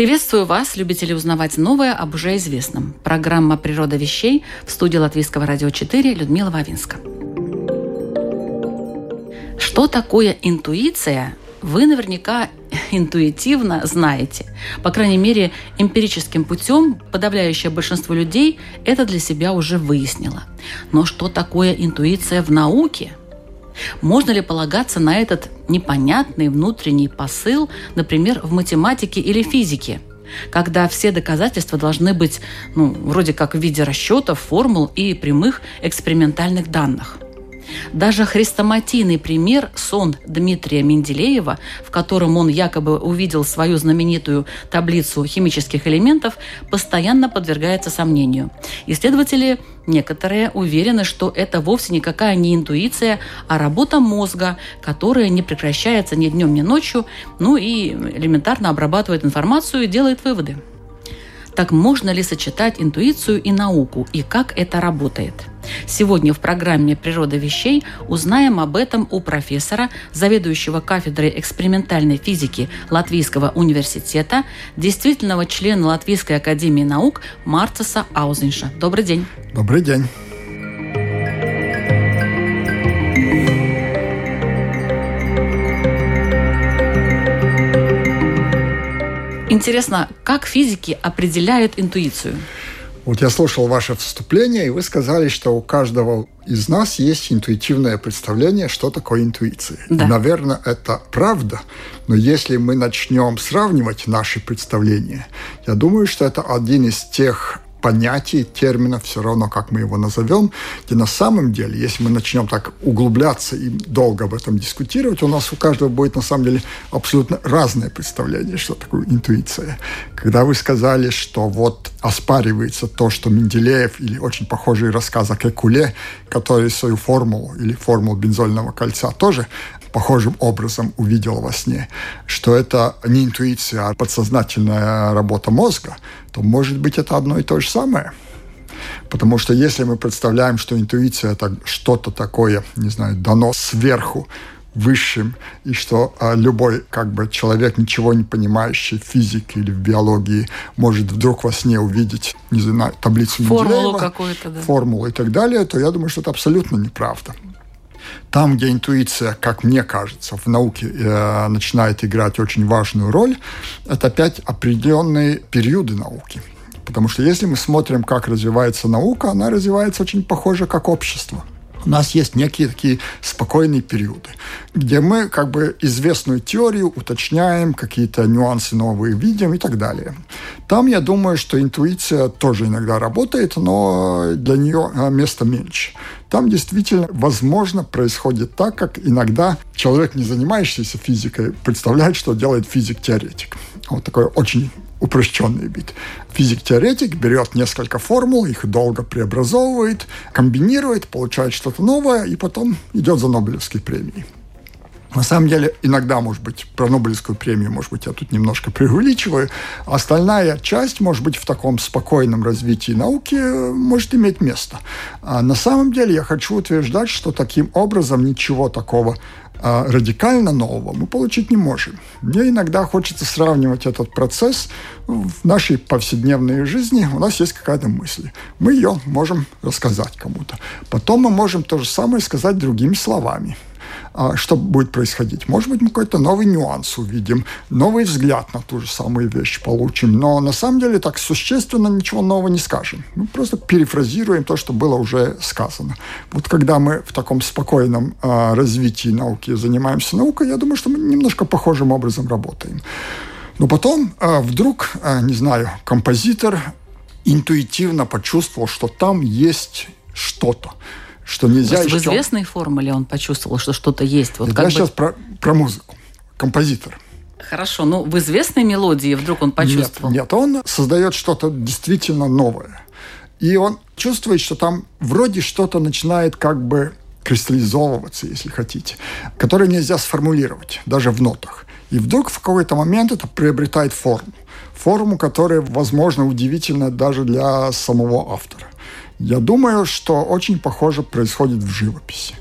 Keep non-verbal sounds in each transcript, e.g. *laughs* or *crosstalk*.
Приветствую вас, любители узнавать новое об уже известном. Программа «Природа вещей» в студии Латвийского радио 4 Людмила Вавинска. Что такое интуиция, вы наверняка *laughs* интуитивно знаете. По крайней мере, эмпирическим путем подавляющее большинство людей это для себя уже выяснило. Но что такое интуиция в науке – можно ли полагаться на этот непонятный внутренний посыл, например, в математике или физике? когда все доказательства должны быть, ну, вроде как в виде расчетов, формул и прямых экспериментальных данных – даже хрестоматийный пример сон Дмитрия Менделеева, в котором он якобы увидел свою знаменитую таблицу химических элементов, постоянно подвергается сомнению. Исследователи некоторые уверены, что это вовсе никакая не интуиция, а работа мозга, которая не прекращается ни днем, ни ночью, ну и элементарно обрабатывает информацию и делает выводы. Так можно ли сочетать интуицию и науку, и как это работает? Сегодня в программе «Природа вещей» узнаем об этом у профессора, заведующего кафедрой экспериментальной физики Латвийского университета, действительного члена Латвийской академии наук Марцеса Аузенша. Добрый день. Добрый день. Интересно, как физики определяют интуицию? Вот я слушал ваше вступление, и вы сказали, что у каждого из нас есть интуитивное представление, что такое интуиция. Да. Наверное, это правда, но если мы начнем сравнивать наши представления, я думаю, что это один из тех понятий, терминов, все равно, как мы его назовем, где на самом деле, если мы начнем так углубляться и долго об этом дискутировать, у нас у каждого будет на самом деле абсолютно разное представление, что такое интуиция. Когда вы сказали, что вот оспаривается то, что Менделеев или очень похожий рассказ о Кекуле, который свою формулу или формулу бензольного кольца тоже похожим образом увидел во сне, что это не интуиция, а подсознательная работа мозга, то, может быть, это одно и то же самое. Потому что если мы представляем, что интуиция – это что-то такое, не знаю, дано сверху, высшим, и что а, любой как бы человек, ничего не понимающий в физике или в биологии, может вдруг во сне увидеть, не знаю, таблицу формулу какую-то, да. формулу и так далее, то я думаю, что это абсолютно неправда. Там, где интуиция, как мне кажется, в науке э, начинает играть очень важную роль, это опять определенные периоды науки. Потому что если мы смотрим, как развивается наука, она развивается очень похоже, как общество – у нас есть некие такие спокойные периоды, где мы как бы известную теорию уточняем, какие-то нюансы новые видим и так далее. Там, я думаю, что интуиция тоже иногда работает, но для нее а, места меньше. Там действительно, возможно, происходит так, как иногда человек, не занимающийся физикой, представляет, что делает физик-теоретик. Вот такой очень упрощенный вид. Физик-теоретик берет несколько формул, их долго преобразовывает, комбинирует, получает что-то новое и потом идет за Нобелевской премией. На самом деле, иногда, может быть, про Нобелевскую премию, может быть, я тут немножко преувеличиваю. Остальная часть, может быть, в таком спокойном развитии науки э, может иметь место. А на самом деле я хочу утверждать, что таким образом ничего такого а радикально нового мы получить не можем. Мне иногда хочется сравнивать этот процесс в нашей повседневной жизни. У нас есть какая-то мысль. Мы ее можем рассказать кому-то. Потом мы можем то же самое сказать другими словами. А что будет происходить. Может быть, мы какой-то новый нюанс увидим, новый взгляд на ту же самую вещь получим, но на самом деле так существенно ничего нового не скажем. Мы просто перефразируем то, что было уже сказано. Вот когда мы в таком спокойном э, развитии науки занимаемся наукой, я думаю, что мы немножко похожим образом работаем. Но потом э, вдруг, не знаю, композитор интуитивно почувствовал, что там есть что-то что нельзя Просто еще... В известной формуле он почувствовал, что что-то есть. Вот как я бы... сейчас про, про музыку. Композитор. Хорошо, ну в известной мелодии вдруг он почувствовал? Нет, нет он создает что-то действительно новое. И он чувствует, что там вроде что-то начинает как бы кристаллизовываться, если хотите, которое нельзя сформулировать, даже в нотах. И вдруг в какой-то момент это приобретает форму. Форму, которая, возможно, удивительна даже для самого автора. Я думаю, что очень похоже происходит в живописи.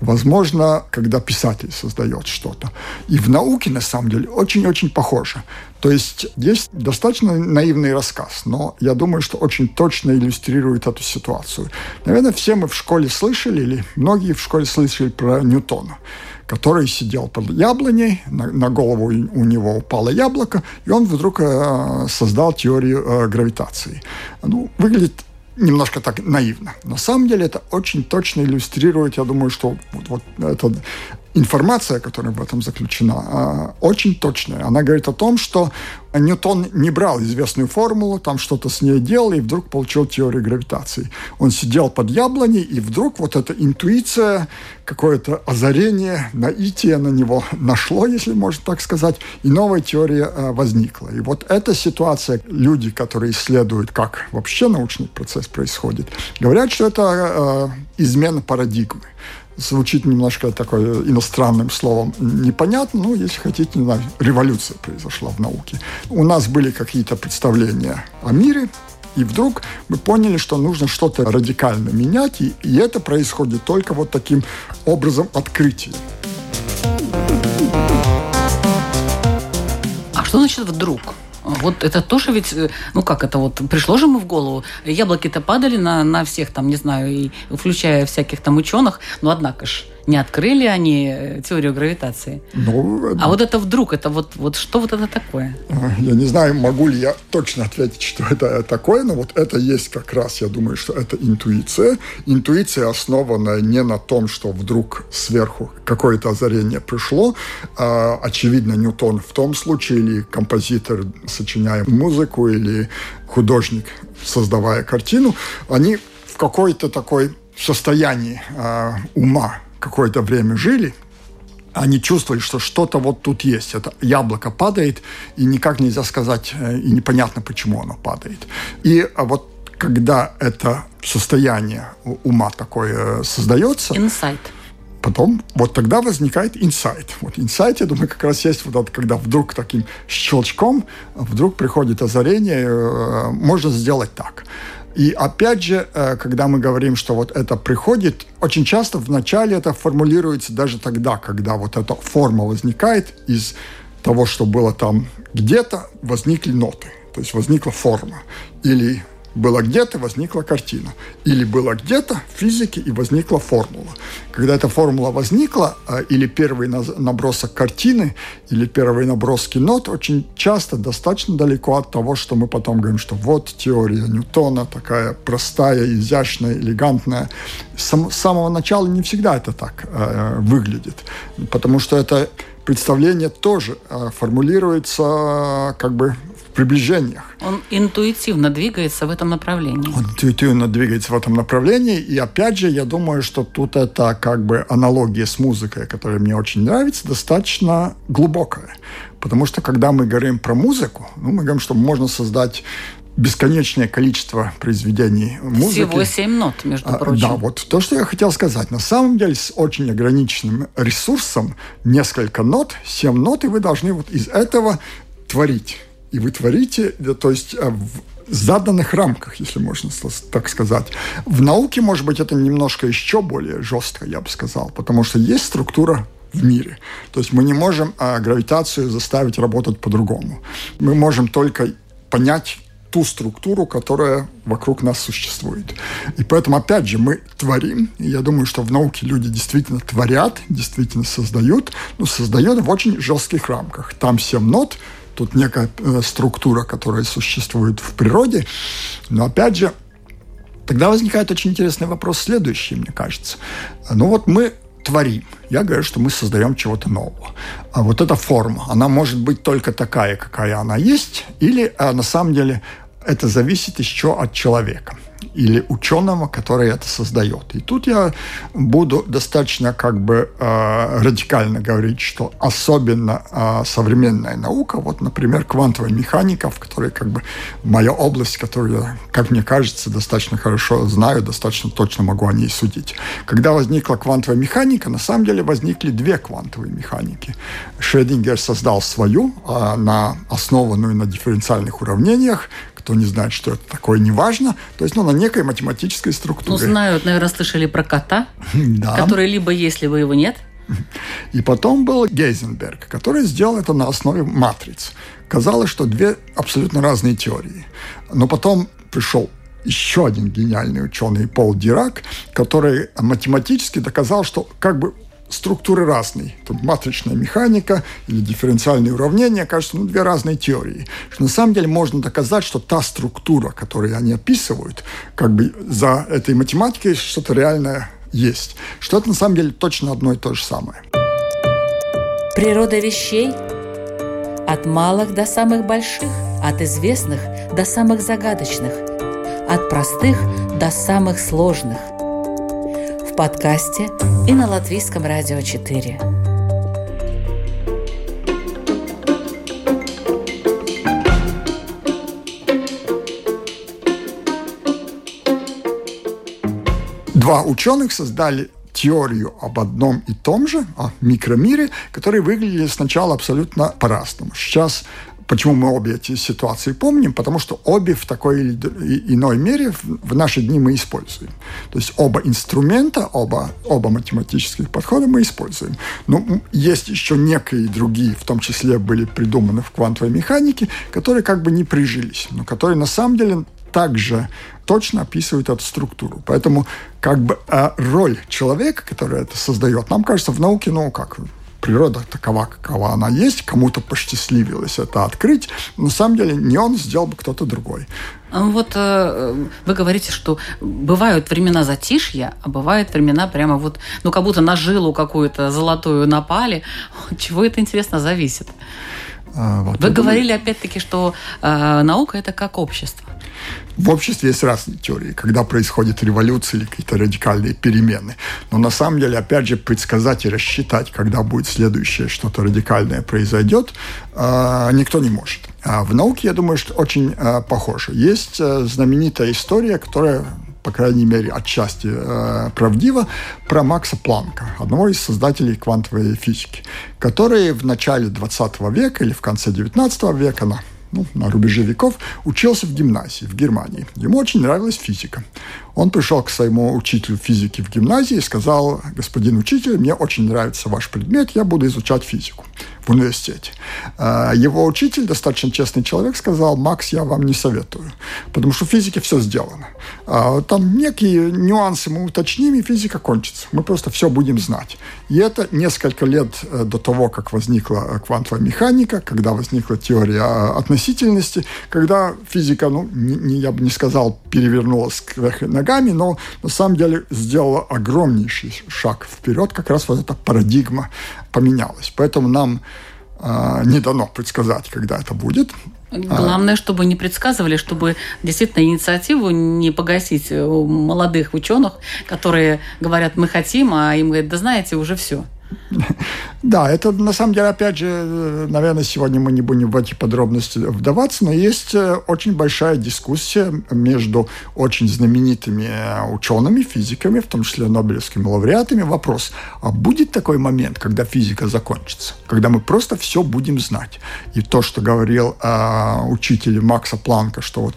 Возможно, когда писатель создает что-то. И в науке, на самом деле, очень-очень похоже. То есть есть достаточно наивный рассказ, но я думаю, что очень точно иллюстрирует эту ситуацию. Наверное, все мы в школе слышали, или многие в школе слышали про Ньютона который сидел под яблоней, на, на голову у него упало яблоко, и он вдруг э, создал теорию э, гравитации. Ну, выглядит немножко так наивно. На самом деле это очень точно иллюстрирует, я думаю, что вот, вот это информация, которая в этом заключена, а, очень точная. Она говорит о том, что Ньютон не брал известную формулу, там что-то с ней делал, и вдруг получил теорию гравитации. Он сидел под яблоней, и вдруг вот эта интуиция, какое-то озарение, наитие на него нашло, если можно так сказать, и новая теория а, возникла. И вот эта ситуация, люди, которые исследуют, как вообще научный процесс происходит, говорят, что это а, измена парадигмы звучит немножко такой иностранным словом непонятно, но, если хотите, не знаю, революция произошла в науке. У нас были какие-то представления о мире, и вдруг мы поняли, что нужно что-то радикально менять, и, и это происходит только вот таким образом открытия. А что значит вдруг? Вот это тоже ведь, э, ну как это вот, пришло же ему в голову. Яблоки-то падали на, на всех там, не знаю, и включая всяких там ученых, но однако ж не открыли они э, теорию гравитации. Ну, а вот это вдруг, это вот, вот что вот это такое? Я не знаю, могу ли я точно ответить, что это такое, но вот это есть как раз, я думаю, что это интуиция. Интуиция основана не на том, что вдруг сверху какое-то озарение пришло. А, очевидно, Ньютон в том случае, или композитор, сочиняя музыку, или художник, создавая картину, они в какой-то такой состоянии э, ума какое-то время жили, они чувствовали, что что-то вот тут есть. Это яблоко падает, и никак нельзя сказать, э, и непонятно, почему оно падает. И а вот когда это состояние ума такое э, создается... Инсайт. Потом вот тогда возникает инсайт. Вот инсайт, я думаю, как раз есть вот это, когда вдруг таким щелчком вдруг приходит озарение, э, можно сделать так. И опять же, э, когда мы говорим, что вот это приходит, очень часто вначале это формулируется даже тогда, когда вот эта форма возникает из того, что было там где-то, возникли ноты. То есть возникла форма. Или было где-то, возникла картина. Или было где-то в физике и возникла формула. Когда эта формула возникла, а, или первый набросок картины, или первые наброски нот, очень часто достаточно далеко от того, что мы потом говорим, что вот теория Ньютона такая простая, изящная, элегантная. С самого начала не всегда это так э, выглядит, потому что это представление тоже э, формулируется как бы приближениях. Он интуитивно двигается в этом направлении. Он интуитивно двигается в этом направлении. И опять же, я думаю, что тут это как бы аналогия с музыкой, которая мне очень нравится, достаточно глубокая. Потому что когда мы говорим про музыку, ну, мы говорим, что можно создать бесконечное количество произведений музыки. Всего семь нот, между а, прочим. Да, вот то, что я хотел сказать. На самом деле, с очень ограниченным ресурсом, несколько нот, семь нот, и вы должны вот из этого творить и вы творите, то есть э, в заданных рамках, если можно так сказать. В науке, может быть, это немножко еще более жестко, я бы сказал, потому что есть структура в мире. То есть мы не можем а, гравитацию заставить работать по-другому. Мы можем только понять ту структуру, которая вокруг нас существует. И поэтому, опять же, мы творим. И я думаю, что в науке люди действительно творят, действительно создают, но создают в очень жестких рамках. Там семь нот, тут некая э, структура, которая существует в природе. Но опять же, тогда возникает очень интересный вопрос следующий, мне кажется. Ну вот мы творим. Я говорю, что мы создаем чего-то нового. А вот эта форма, она может быть только такая, какая она есть, или а на самом деле это зависит еще от человека. Или ученого, который это создает. И тут я буду достаточно как бы э, радикально говорить, что особенно э, современная наука, вот, например, квантовая механика, в которой как бы моя область, которую я, как мне кажется, достаточно хорошо знаю, достаточно точно могу о ней судить. Когда возникла квантовая механика, на самом деле возникли две квантовые механики. Шредингер создал свою, э, на, основанную на дифференциальных уравнениях, кто не знает, что это такое, неважно. То есть, ну, на некой математической структуре. Ну, знают, наверное, слышали про кота, *laughs* да. который либо есть, либо его нет. И потом был Гейзенберг, который сделал это на основе матриц. Казалось, что две абсолютно разные теории. Но потом пришел еще один гениальный ученый Пол Дирак, который математически доказал, что как бы структуры разные. Тут матричная механика или дифференциальные уравнения, кажется, ну, две разные теории. Что на самом деле можно доказать, что та структура, которую они описывают, как бы за этой математикой что-то реальное есть. Что это на самом деле точно одно и то же самое. Природа вещей от малых до самых больших, от известных до самых загадочных, от простых до самых сложных – в подкасте и на Латвийском радио 4. Два ученых создали теорию об одном и том же, о микромире, которые выглядели сначала абсолютно по-разному. Сейчас Почему мы обе эти ситуации помним? Потому что обе в такой или иной мере в наши дни мы используем. То есть оба инструмента, оба, оба математических подхода мы используем. Но есть еще некие другие, в том числе были придуманы в квантовой механике, которые как бы не прижились, но которые на самом деле также точно описывают эту структуру. Поэтому как бы а роль человека, который это создает, нам кажется в науке, ну как, природа такова, какова она есть, кому-то посчастливилось это открыть, на самом деле не он сделал бы кто-то другой. А вот э, вы говорите, что бывают времена затишья, а бывают времена прямо вот, ну, как будто на жилу какую-то золотую напали. Чего это, интересно, зависит? А, вот. Вы говорили, опять-таки, что э, наука – это как общество. В обществе есть разные теории, когда происходит революция или какие-то радикальные перемены. Но на самом деле, опять же, предсказать и рассчитать, когда будет следующее что-то радикальное произойдет, э, никто не может. А в науке, я думаю, что очень э, похоже. Есть э, знаменитая история, которая по крайней мере, отчасти э, правдиво, про Макса Планка, одного из создателей квантовой физики, который в начале 20 века или в конце 19 века на ну, на рубеже веков, учился в гимназии в Германии. Ему очень нравилась физика. Он пришел к своему учителю физики в гимназии и сказал, господин учитель, мне очень нравится ваш предмет, я буду изучать физику в университете. А, его учитель, достаточно честный человек, сказал, Макс, я вам не советую, потому что в физике все сделано. А, там некие нюансы мы уточним, и физика кончится. Мы просто все будем знать. И это несколько лет э, до того, как возникла э, квантовая механика, когда возникла теория а, относительности, когда физика, ну, не, я бы не сказал, перевернулась кверх ногами, но на самом деле сделала огромнейший шаг вперед, как раз вот эта парадигма поменялась. Поэтому нам э, не дано предсказать, когда это будет. Главное, чтобы не предсказывали, чтобы действительно инициативу не погасить у молодых ученых, которые говорят, мы хотим, а им говорят, да знаете, уже все. Да, это на самом деле, опять же, наверное, сегодня мы не будем в эти подробности вдаваться, но есть э, очень большая дискуссия между очень знаменитыми э, учеными, физиками, в том числе Нобелевскими лауреатами. Вопрос, а будет такой момент, когда физика закончится? Когда мы просто все будем знать? И то, что говорил э, учитель Макса Планка, что вот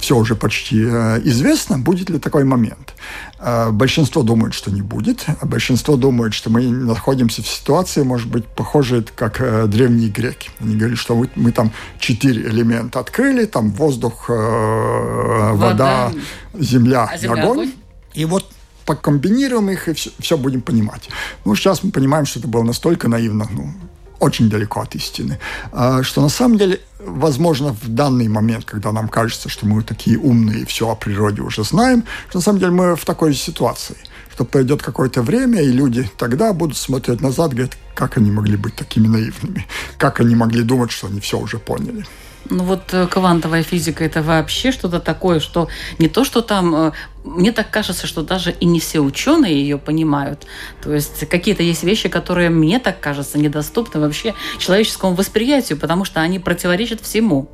все уже почти э, известно, будет ли такой момент. Э, большинство думает, что не будет. Большинство думает, что мы находимся в ситуации, может быть, похожей, как э, древние греки. Они говорят, что мы, мы там четыре элемента открыли, там воздух, вода, вода земля, а земля огонь. огонь. И вот покомбинируем их и все, все будем понимать. Ну, сейчас мы понимаем, что это было настолько наивно, ну, очень далеко от истины. А, что на самом деле, возможно, в данный момент, когда нам кажется, что мы такие умные и все о природе уже знаем, что на самом деле мы в такой ситуации что пройдет какое-то время, и люди тогда будут смотреть назад, говорят, как они могли быть такими наивными, как они могли думать, что они все уже поняли. Ну вот э, квантовая физика это вообще что-то такое, что не то, что там э, мне так кажется, что даже и не все ученые ее понимают. То есть какие-то есть вещи, которые мне так кажется недоступны вообще человеческому восприятию, потому что они противоречат всему.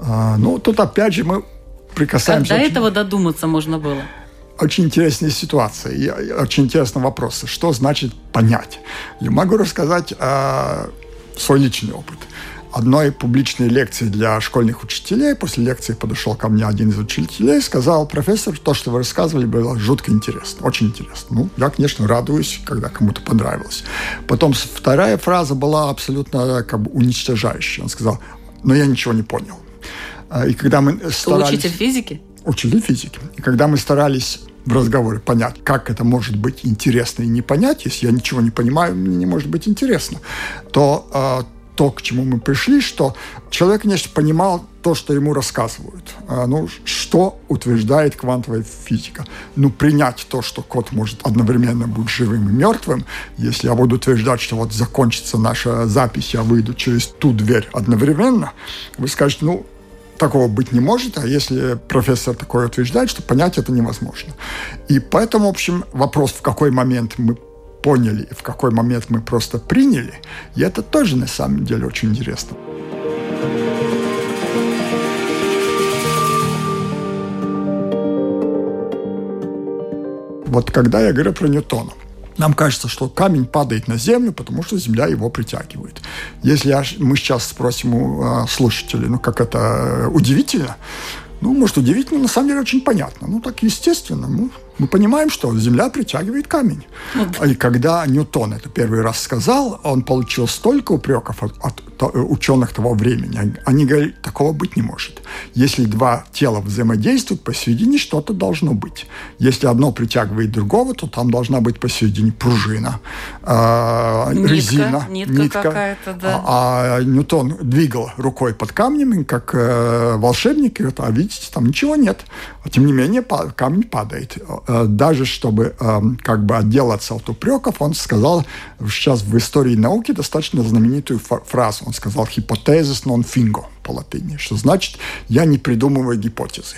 А, ну, тут опять же мы прикасаемся... Как до этого додуматься можно было? Очень интересная ситуация и очень интересный вопрос. Что значит понять? Я могу рассказать э, свой личный опыт одной публичной лекции для школьных учителей. После лекции подошел ко мне один из учителей и сказал, профессор, то, что вы рассказывали, было жутко интересно, очень интересно. Ну, я, конечно, радуюсь, когда кому-то понравилось. Потом вторая фраза была абсолютно как бы уничтожающая. Он сказал, но я ничего не понял. А, и когда мы старались... Учитель физики? Учитель физики. И когда мы старались в разговоре понять, как это может быть интересно и не понять, если я ничего не понимаю, мне не может быть интересно, то а, то, к чему мы пришли, что человек, конечно, понимал то, что ему рассказывают. А, ну, что утверждает квантовая физика? Ну, принять то, что кот может одновременно быть живым и мертвым. Если я буду утверждать, что вот закончится наша запись, я выйду через ту дверь одновременно, вы скажете, ну, такого быть не может, а если профессор такое утверждает, что понять это невозможно. И поэтому, в общем, вопрос, в какой момент мы поняли, в какой момент мы просто приняли, и это тоже на самом деле очень интересно. Вот когда я говорю про Ньютона, нам кажется, что камень падает на землю, потому что земля его притягивает. Если я, мы сейчас спросим у а, слушателей, ну как это э, удивительно, ну, может, удивительно, на самом деле очень понятно. Ну, так естественно. Ну, мы понимаем, что Земля притягивает камень. Вот. И когда Ньютон это первый раз сказал, он получил столько упреков от, от, от ученых того времени. Они говорили, такого быть не может. Если два тела взаимодействуют, посередине что-то должно быть. Если одно притягивает другого, то там должна быть посередине пружина, э, нитка, резина, нитка, нитка. какая-то, да. А, а Ньютон двигал рукой под камнем, как э, волшебник, и говорит, а видите, там ничего нет. А тем не менее, камень падает Э, даже чтобы э, как бы отделаться от упреков, он сказал сейчас в истории науки достаточно знаменитую фразу. Он сказал «hypothesis non fingo» по латыни, что значит «я не придумываю гипотезы».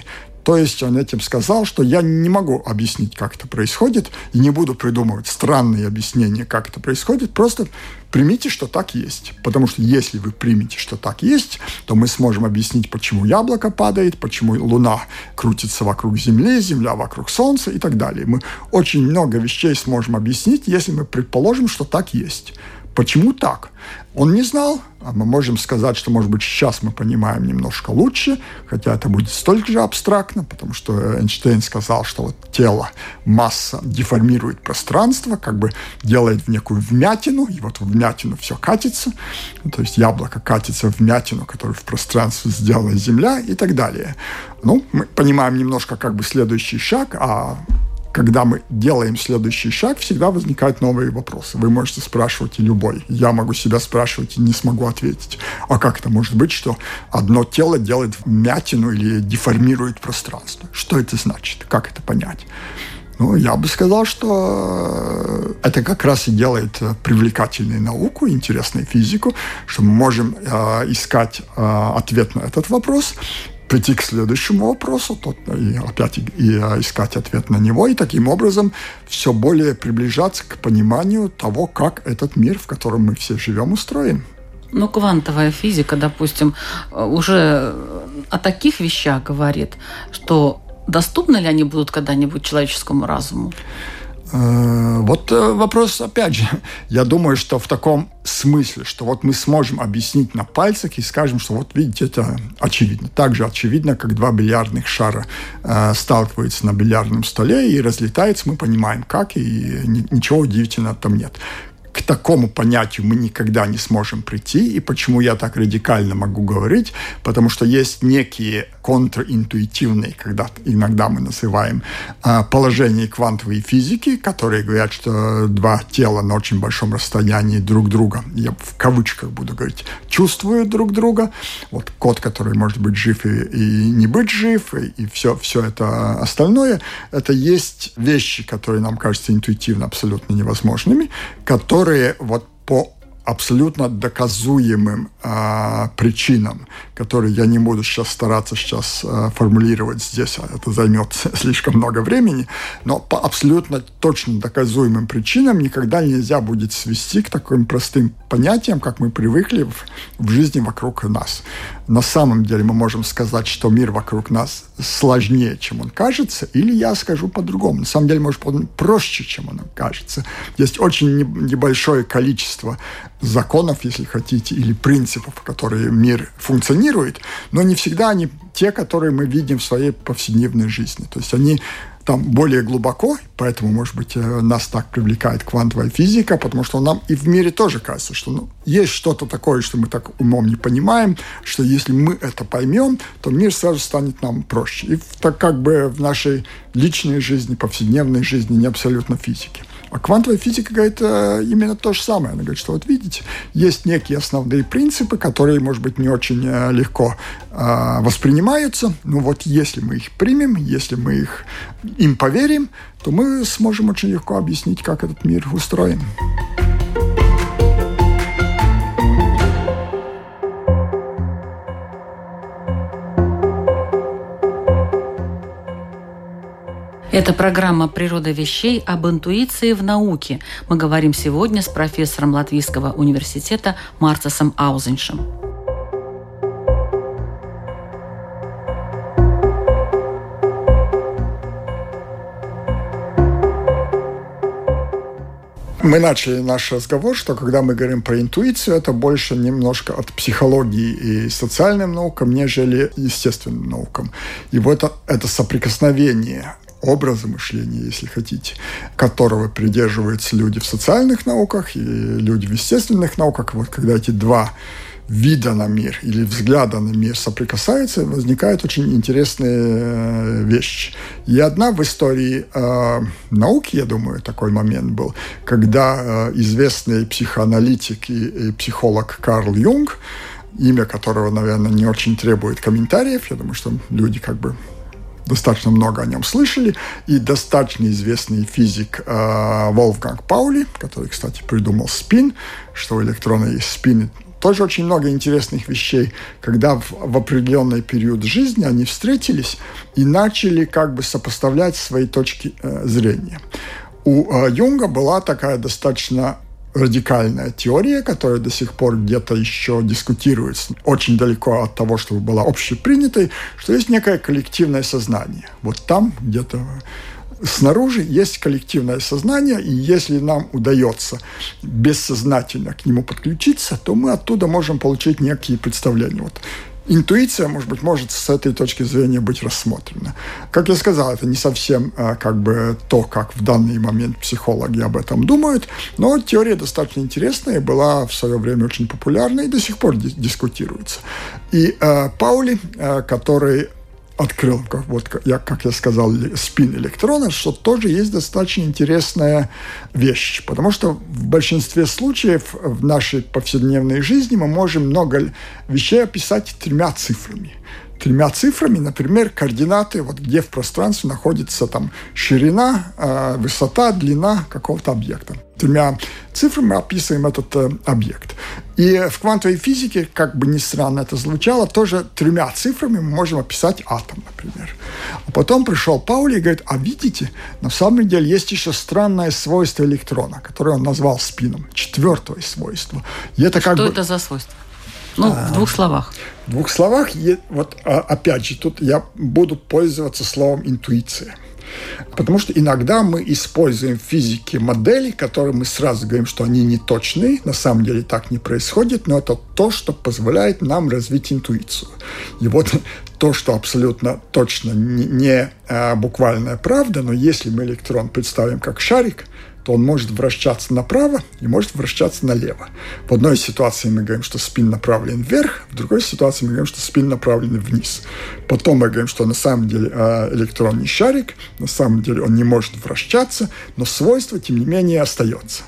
То есть он этим сказал, что я не могу объяснить, как это происходит, и не буду придумывать странные объяснения, как это происходит, просто примите, что так есть. Потому что если вы примете, что так есть, то мы сможем объяснить, почему яблоко падает, почему Луна крутится вокруг Земли, Земля вокруг Солнца и так далее. Мы очень много вещей сможем объяснить, если мы предположим, что так есть. Почему так? Он не знал, а мы можем сказать, что, может быть, сейчас мы понимаем немножко лучше, хотя это будет столько же абстрактно, потому что Эйнштейн сказал, что вот тело, масса деформирует пространство, как бы делает в некую вмятину, и вот в вмятину все катится, то есть яблоко катится в вмятину, которую в пространстве сделала Земля и так далее. Ну, мы понимаем немножко как бы следующий шаг, а когда мы делаем следующий шаг, всегда возникают новые вопросы. Вы можете спрашивать и любой. Я могу себя спрашивать и не смогу ответить. А как это может быть, что одно тело делает вмятину или деформирует пространство? Что это значит? Как это понять? Ну, я бы сказал, что это как раз и делает привлекательной науку, интересной физику, что мы можем э, искать э, ответ на этот вопрос прийти к следующему вопросу, тот, и опять и, и а, искать ответ на него, и таким образом все более приближаться к пониманию того, как этот мир, в котором мы все живем, устроен. Ну, квантовая физика, допустим, уже о таких вещах говорит, что доступны ли они будут когда-нибудь человеческому разуму? Э, вот э, вопрос, опять же, *laughs* я думаю, что в таком смысле, что вот мы сможем объяснить на пальцах и скажем, что вот видите, это очевидно. Так же очевидно, как два бильярдных шара э, сталкиваются на бильярдном столе и разлетаются, мы понимаем, как, и ничего удивительного там нет к такому понятию мы никогда не сможем прийти. И почему я так радикально могу говорить? Потому что есть некие контринтуитивные, когда иногда мы называем а, положения квантовой физики, которые говорят, что два тела на очень большом расстоянии друг друга, я в кавычках буду говорить, чувствуют друг друга. Вот кот, который может быть жив и, и не быть жив, и, и все, все это остальное, это есть вещи, которые нам кажутся интуитивно абсолютно невозможными, которые вот по абсолютно доказуемым а, причинам, которые я не буду сейчас стараться сейчас а, формулировать здесь, а это займет *laughs* слишком много времени, но по абсолютно точно доказуемым причинам никогда нельзя будет свести к таким простым понятиям, как мы привыкли в, в жизни вокруг нас. На самом деле мы можем сказать, что мир вокруг нас сложнее, чем он кажется, или я скажу по-другому. На самом деле, может, он проще, чем он кажется. Есть очень небольшое количество законов, если хотите, или принципов, которые мир функционирует, но не всегда они те, которые мы видим в своей повседневной жизни. То есть они там более глубоко, поэтому, может быть, э, нас так привлекает квантовая физика, потому что нам и в мире тоже кажется, что ну, есть что-то такое, что мы так умом не понимаем, что если мы это поймем, то мир сразу станет нам проще. И так как бы в нашей личной жизни, повседневной жизни, не абсолютно физики. А квантовая физика говорит э, именно то же самое. Она говорит, что вот видите, есть некие основные принципы, которые, может быть, не очень э, легко э, воспринимаются, но вот если мы их примем, если мы их, им поверим, то мы сможем очень легко объяснить, как этот мир устроен. Это программа «Природа вещей» об интуиции в науке. Мы говорим сегодня с профессором Латвийского университета Марцесом Аузеншем. Мы начали наш разговор, что когда мы говорим про интуицию, это больше немножко от психологии и социальным наукам, нежели естественным наукам. И вот это, это соприкосновение образа мышления, если хотите, которого придерживаются люди в социальных науках и люди в естественных науках. Вот когда эти два вида на мир или взгляда на мир соприкасаются, возникают очень интересные э, вещи. И одна в истории э, науки, я думаю, такой момент был, когда э, известный психоаналитик и, и психолог Карл Юнг, имя которого, наверное, не очень требует комментариев, я думаю, что люди как бы достаточно много о нем слышали, и достаточно известный физик э, Волфганг Паули, который, кстати, придумал спин, что у электрона есть спин, тоже очень много интересных вещей, когда в, в определенный период жизни они встретились и начали как бы сопоставлять свои точки э, зрения. У э, Юнга была такая достаточно радикальная теория, которая до сих пор где-то еще дискутируется, очень далеко от того, чтобы была общепринятой, что есть некое коллективное сознание. Вот там где-то снаружи есть коллективное сознание, и если нам удается бессознательно к нему подключиться, то мы оттуда можем получить некие представления. Вот интуиция, может быть, может с этой точки зрения быть рассмотрена. Как я сказал, это не совсем а, как бы то, как в данный момент психологи об этом думают, но теория достаточно интересная, была в свое время очень популярна и до сих пор дискутируется. И э, Паули, э, который открыл, как, вот, я, как я сказал, спин электрона, что тоже есть достаточно интересная вещь. Потому что в большинстве случаев в нашей повседневной жизни мы можем много вещей описать тремя цифрами тремя цифрами, например, координаты, вот где в пространстве находится там ширина, э, высота, длина какого-то объекта. Тремя цифрами мы описываем этот э, объект. И в квантовой физике, как бы ни странно это звучало, тоже тремя цифрами мы можем описать атом, например. А потом пришел Паули и говорит, а видите, на самом деле есть еще странное свойство электрона, которое он назвал спином, четвертое свойство. И это как Что бы... это за свойство? Ну, а, в двух словах. В двух словах, вот а, опять же, тут я буду пользоваться словом интуиция. Потому что иногда мы используем в физике модели, которые мы сразу говорим, что они не точные, на самом деле так не происходит, но это то, что позволяет нам развить интуицию. И вот *laughs* то, что абсолютно точно не, не а, буквальная правда, но если мы электрон представим как шарик – то он может вращаться направо и может вращаться налево. В одной ситуации мы говорим, что спин направлен вверх, в другой ситуации мы говорим, что спин направлен вниз. Потом мы говорим, что на самом деле а, электрон не шарик, на самом деле он не может вращаться, но свойство, тем не менее, остается.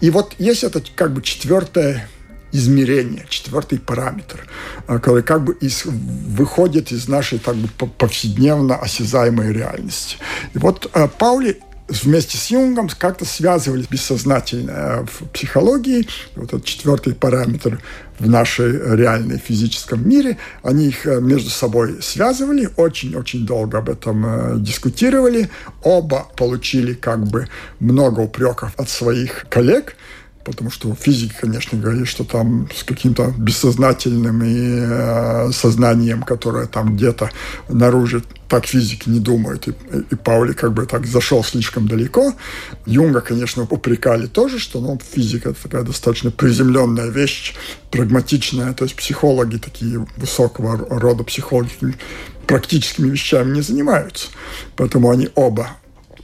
И вот есть это как бы четвертое измерение, четвертый параметр, а, который как бы из, выходит из нашей так бы повседневно осязаемой реальности. И вот э, Паули вместе с Юнгом как-то связывали бессознательно в психологии. Вот этот четвертый параметр в нашей реальной физическом мире. Они их э, между собой связывали, очень-очень долго об этом э, дискутировали. Оба получили как бы много упреков от своих коллег – потому что физики, конечно, говорят, что там с каким-то бессознательным и э, сознанием, которое там где-то наружу, так физики не думают. И, и Паули как бы так зашел слишком далеко. Юнга, конечно, упрекали тоже, что ну, физика это такая достаточно приземленная вещь, прагматичная, то есть психологи такие высокого рода психологи практическими вещами не занимаются. Поэтому они оба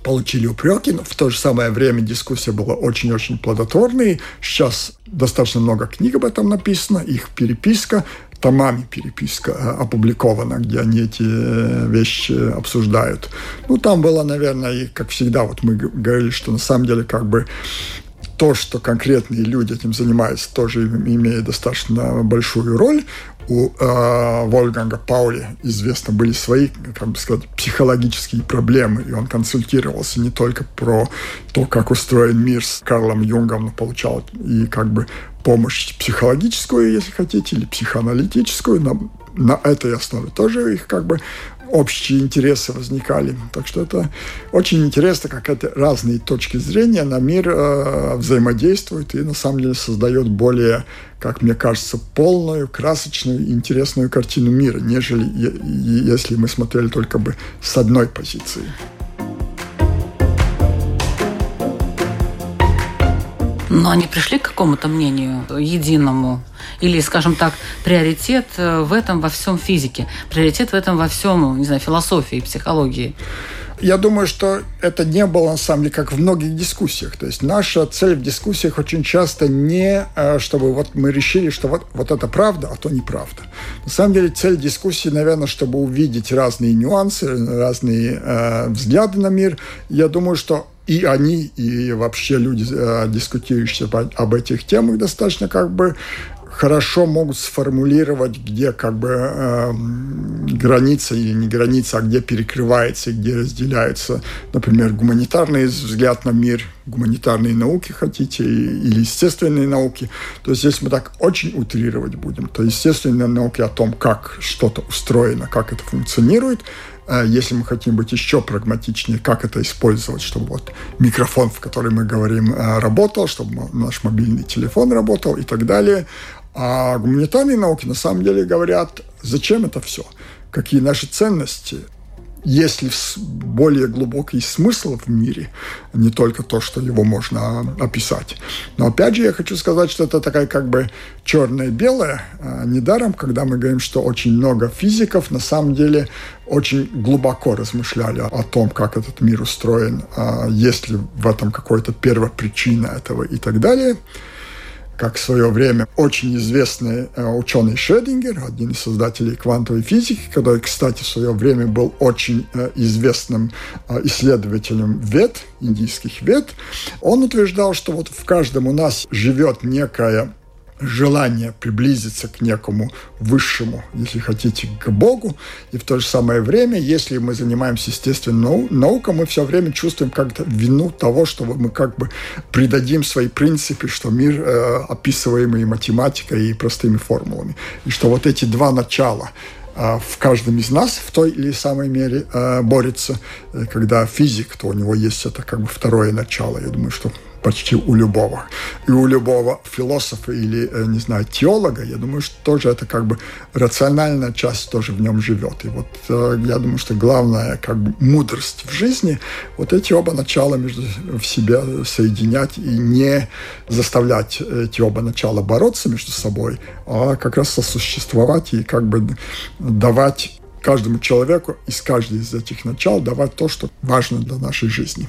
получили упреки, но в то же самое время дискуссия была очень-очень плодотворной. Сейчас достаточно много книг об этом написано, их переписка, томами переписка э, опубликована, где они эти э, вещи обсуждают. Ну, там было, наверное, и, как всегда, вот мы говорили, что на самом деле как бы то, что конкретные люди этим занимаются, тоже имеет достаточно большую роль. У э, Вольганга Паули, известно, были свои, как бы сказать, психологические проблемы, и он консультировался не только про то, как устроен мир с Карлом Юнгом, но получал и как бы помощь психологическую, если хотите, или психоаналитическую, на, на этой основе тоже их как бы общие интересы возникали. Так что это очень интересно, как это разные точки зрения на мир э, взаимодействуют и на самом деле создает более, как мне кажется, полную, красочную интересную картину мира, нежели если мы смотрели только бы с одной позиции. Но они пришли к какому-то мнению единому? Или, скажем так, приоритет э, в этом во всем физике, приоритет в этом во всем, не знаю, философии, психологии? Я думаю, что это не было, на самом деле, как в многих дискуссиях. То есть наша цель в дискуссиях очень часто не, э, чтобы вот мы решили, что вот, вот это правда, а то неправда. На самом деле цель дискуссии, наверное, чтобы увидеть разные нюансы, разные э, взгляды на мир. Я думаю, что и они, и вообще люди, э, дискутирующие об этих темах, достаточно как бы хорошо могут сформулировать, где как бы э, граница или не граница, а где перекрывается и где разделяется, например, гуманитарный взгляд на мир, гуманитарные науки хотите, или естественные науки. То есть, если мы так очень утрировать будем, то естественные науки о том, как что-то устроено, как это функционирует, если мы хотим быть еще прагматичнее, как это использовать, чтобы вот микрофон, в который мы говорим, э, работал, чтобы наш мобильный телефон работал и так далее. А гуманитарные науки на самом деле говорят, зачем это все, какие наши ценности, есть ли более глубокий смысл в мире, не только то, что его можно описать. Но опять же я хочу сказать, что это такая как бы черное-белое. А недаром, когда мы говорим, что очень много физиков на самом деле очень глубоко размышляли о том, как этот мир устроен, а есть ли в этом какая-то первопричина этого и так далее – как в свое время очень известный э, ученый Шредингер, один из создателей квантовой физики, который, кстати, в свое время был очень э, известным э, исследователем вет, индийских вет, он утверждал, что вот в каждом у нас живет некая желание приблизиться к некому высшему, если хотите, к Богу. И в то же самое время, если мы занимаемся естественной наукой, мы все время чувствуем как-то вину того, что мы как бы придадим свои принципы, что мир э, описываемый математикой и простыми формулами. И что вот эти два начала э, в каждом из нас в той или самой мере э, борется. Э, когда физик, то у него есть это как бы второе начало. Я думаю, что почти у любого. И у любого философа или, э, не знаю, теолога, я думаю, что тоже это как бы рациональная часть тоже в нем живет. И вот э, я думаю, что главная как бы мудрость в жизни, вот эти оба начала между в себе соединять и не заставлять эти оба начала бороться между собой, а как раз сосуществовать и как бы давать каждому человеку из каждой из этих начал давать то, что важно для нашей жизни.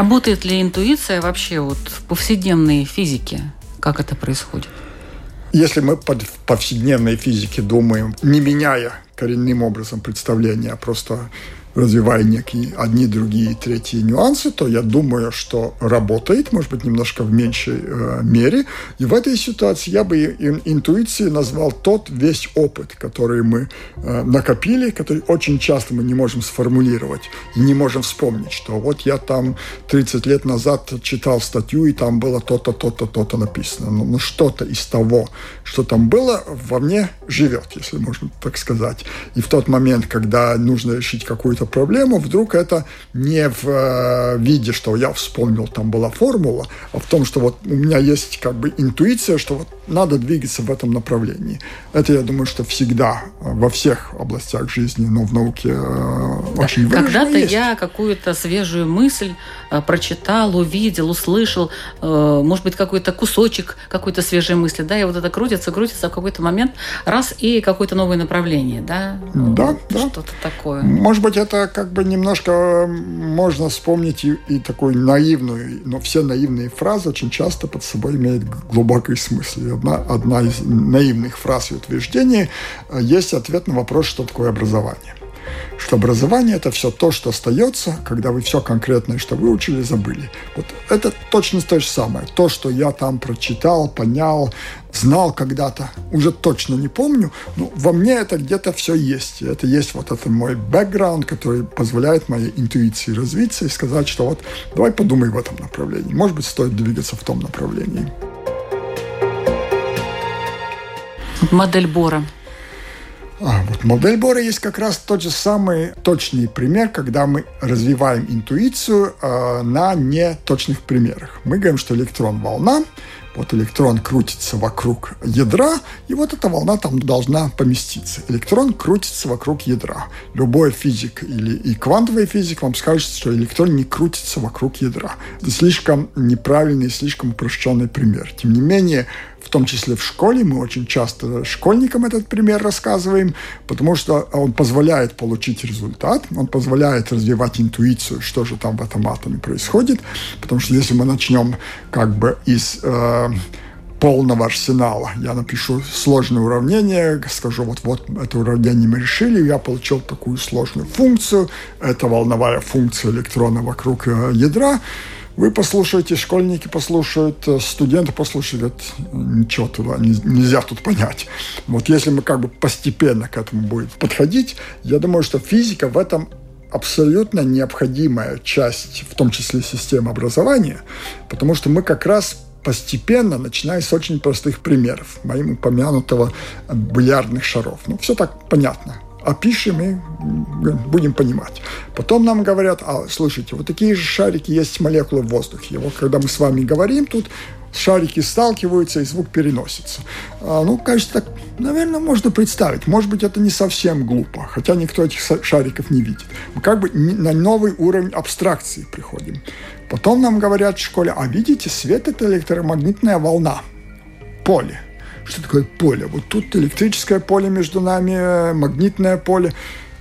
Работает ли интуиция вообще вот в повседневной физике? Как это происходит? Если мы под повседневной физике думаем, не меняя коренным образом представления, а просто развивая некие одни, другие, третьи нюансы, то я думаю, что работает, может быть, немножко в меньшей э, мере. И в этой ситуации я бы интуицией назвал тот весь опыт, который мы э, накопили, который очень часто мы не можем сформулировать и не можем вспомнить, что вот я там 30 лет назад читал статью, и там было то-то, то-то, то-то написано. Но, ну, что-то из того, что там было, во мне живет, если можно так сказать. И в тот момент, когда нужно решить какую-то проблему, вдруг это не в э, виде, что я вспомнил, там была формула, а в том, что вот у меня есть как бы интуиция, что вот надо двигаться в этом направлении. Это, я думаю, что всегда э, во всех областях жизни, но в науке э, да. очень Когда-то я какую-то свежую мысль прочитал, увидел, услышал, может быть, какой-то кусочек какой-то свежей мысли, да, и вот это крутится, крутится, в какой-то момент раз и какое-то новое направление, да? Да, вот да. Что-то такое. Может быть, это как бы немножко можно вспомнить и, и такую наивную, но все наивные фразы очень часто под собой имеют глубокий смысл. И одна, одна из наивных фраз и утверждений э, есть ответ на вопрос, что такое образование что образование – это все то, что остается, когда вы все конкретное, что выучили, забыли. Вот это точно то же самое. То, что я там прочитал, понял, знал когда-то, уже точно не помню, но во мне это где-то все есть. Это есть вот этот мой бэкграунд, который позволяет моей интуиции развиться и сказать, что вот давай подумай в этом направлении. Может быть, стоит двигаться в том направлении. Модель Бора – а, вот модель Бора есть как раз тот же самый точный пример, когда мы развиваем интуицию э, на неточных примерах. Мы говорим, что электрон – волна, вот электрон крутится вокруг ядра, и вот эта волна там должна поместиться. Электрон крутится вокруг ядра. Любой физик или и квантовый физик вам скажет, что электрон не крутится вокруг ядра. Это слишком неправильный, слишком упрощенный пример. Тем не менее, в том числе в школе. Мы очень часто школьникам этот пример рассказываем, потому что он позволяет получить результат, он позволяет развивать интуицию, что же там в этом атоме происходит. Потому что если мы начнем как бы из э, полного арсенала. Я напишу сложное уравнение, скажу, вот, вот это уравнение мы решили, я получил такую сложную функцию, это волновая функция электрона вокруг ядра, вы послушаете, школьники послушают, э, студенты послушают, говорят, ничего туда нельзя тут понять. Вот если мы как бы постепенно к этому будем подходить, я думаю, что физика в этом абсолютно необходимая часть, в том числе системы образования, потому что мы как раз постепенно, начиная с очень простых примеров, моим упомянутого бильярдных шаров. Ну, все так понятно опишем и будем понимать. Потом нам говорят, а, слушайте, вот такие же шарики есть молекулы в воздухе. Вот когда мы с вами говорим тут, шарики сталкиваются и звук переносится. А, ну, кажется, так, наверное, можно представить. Может быть, это не совсем глупо, хотя никто этих шариков не видит. Мы как бы на новый уровень абстракции приходим. Потом нам говорят в школе, а видите, свет – это электромагнитная волна, поле – что такое поле. Вот тут электрическое поле между нами, магнитное поле.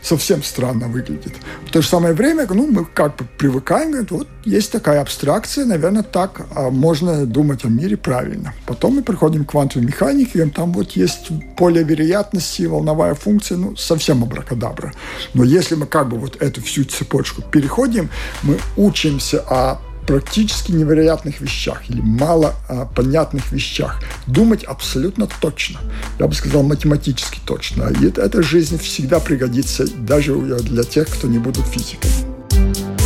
Совсем странно выглядит. В то же самое время, ну, мы как бы привыкаем, говорим, вот есть такая абстракция, наверное, так а можно думать о мире правильно. Потом мы приходим к квантовой механике, говорим, там вот есть поле вероятности, волновая функция, ну, совсем абракадабра. Но если мы как бы вот эту всю цепочку переходим, мы учимся о практически невероятных вещах или мало а, понятных вещах. Думать абсолютно точно. Я бы сказал, математически точно. И это, эта жизнь всегда пригодится даже для тех, кто не будут физиками.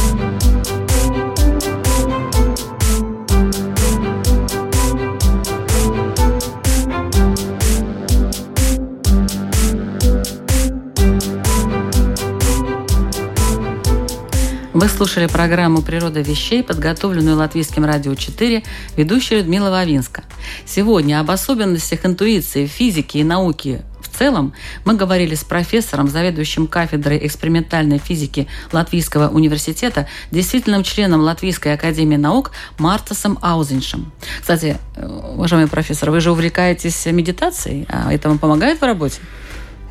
Вы слушали программу «Природа вещей», подготовленную Латвийским радио 4, ведущая Людмила Вавинска. Сегодня об особенностях интуиции, физики и науки в целом мы говорили с профессором, заведующим кафедрой экспериментальной физики Латвийского университета, действительным членом Латвийской академии наук Мартасом Аузеншем. Кстати, уважаемый профессор, вы же увлекаетесь медитацией, а это вам помогает в работе?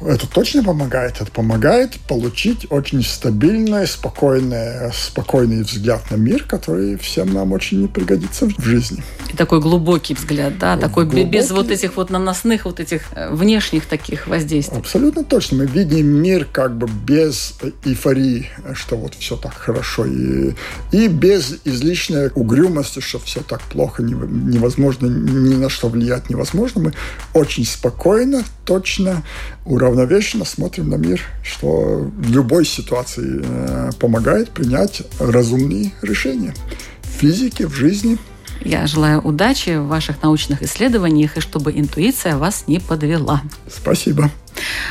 Это точно помогает. Это помогает получить очень стабильный, спокойный, спокойный взгляд на мир, который всем нам очень пригодится в жизни. И такой глубокий взгляд, да, такой глубокий. без вот этих вот наносных, вот этих э, внешних таких воздействий. Абсолютно точно. Мы видим мир как бы без эйфории, что вот все так хорошо, и, и без излишней угрюмости, что все так плохо, невозможно, ни на что влиять невозможно. Мы очень спокойно, точно, уравновешенно смотрим на мир, что в любой ситуации э, помогает принять разумные решения. В физике, в жизни – я желаю удачи в ваших научных исследованиях и чтобы интуиция вас не подвела. Спасибо.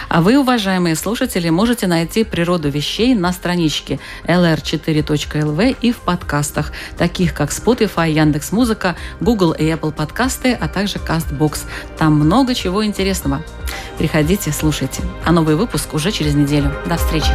А вы, уважаемые слушатели, можете найти природу вещей на страничке lr4.lv и в подкастах, таких как Spotify, Яндекс Музыка, Google и Apple подкасты, а также CastBox. Там много чего интересного. Приходите, слушайте. А новый выпуск уже через неделю. До встречи.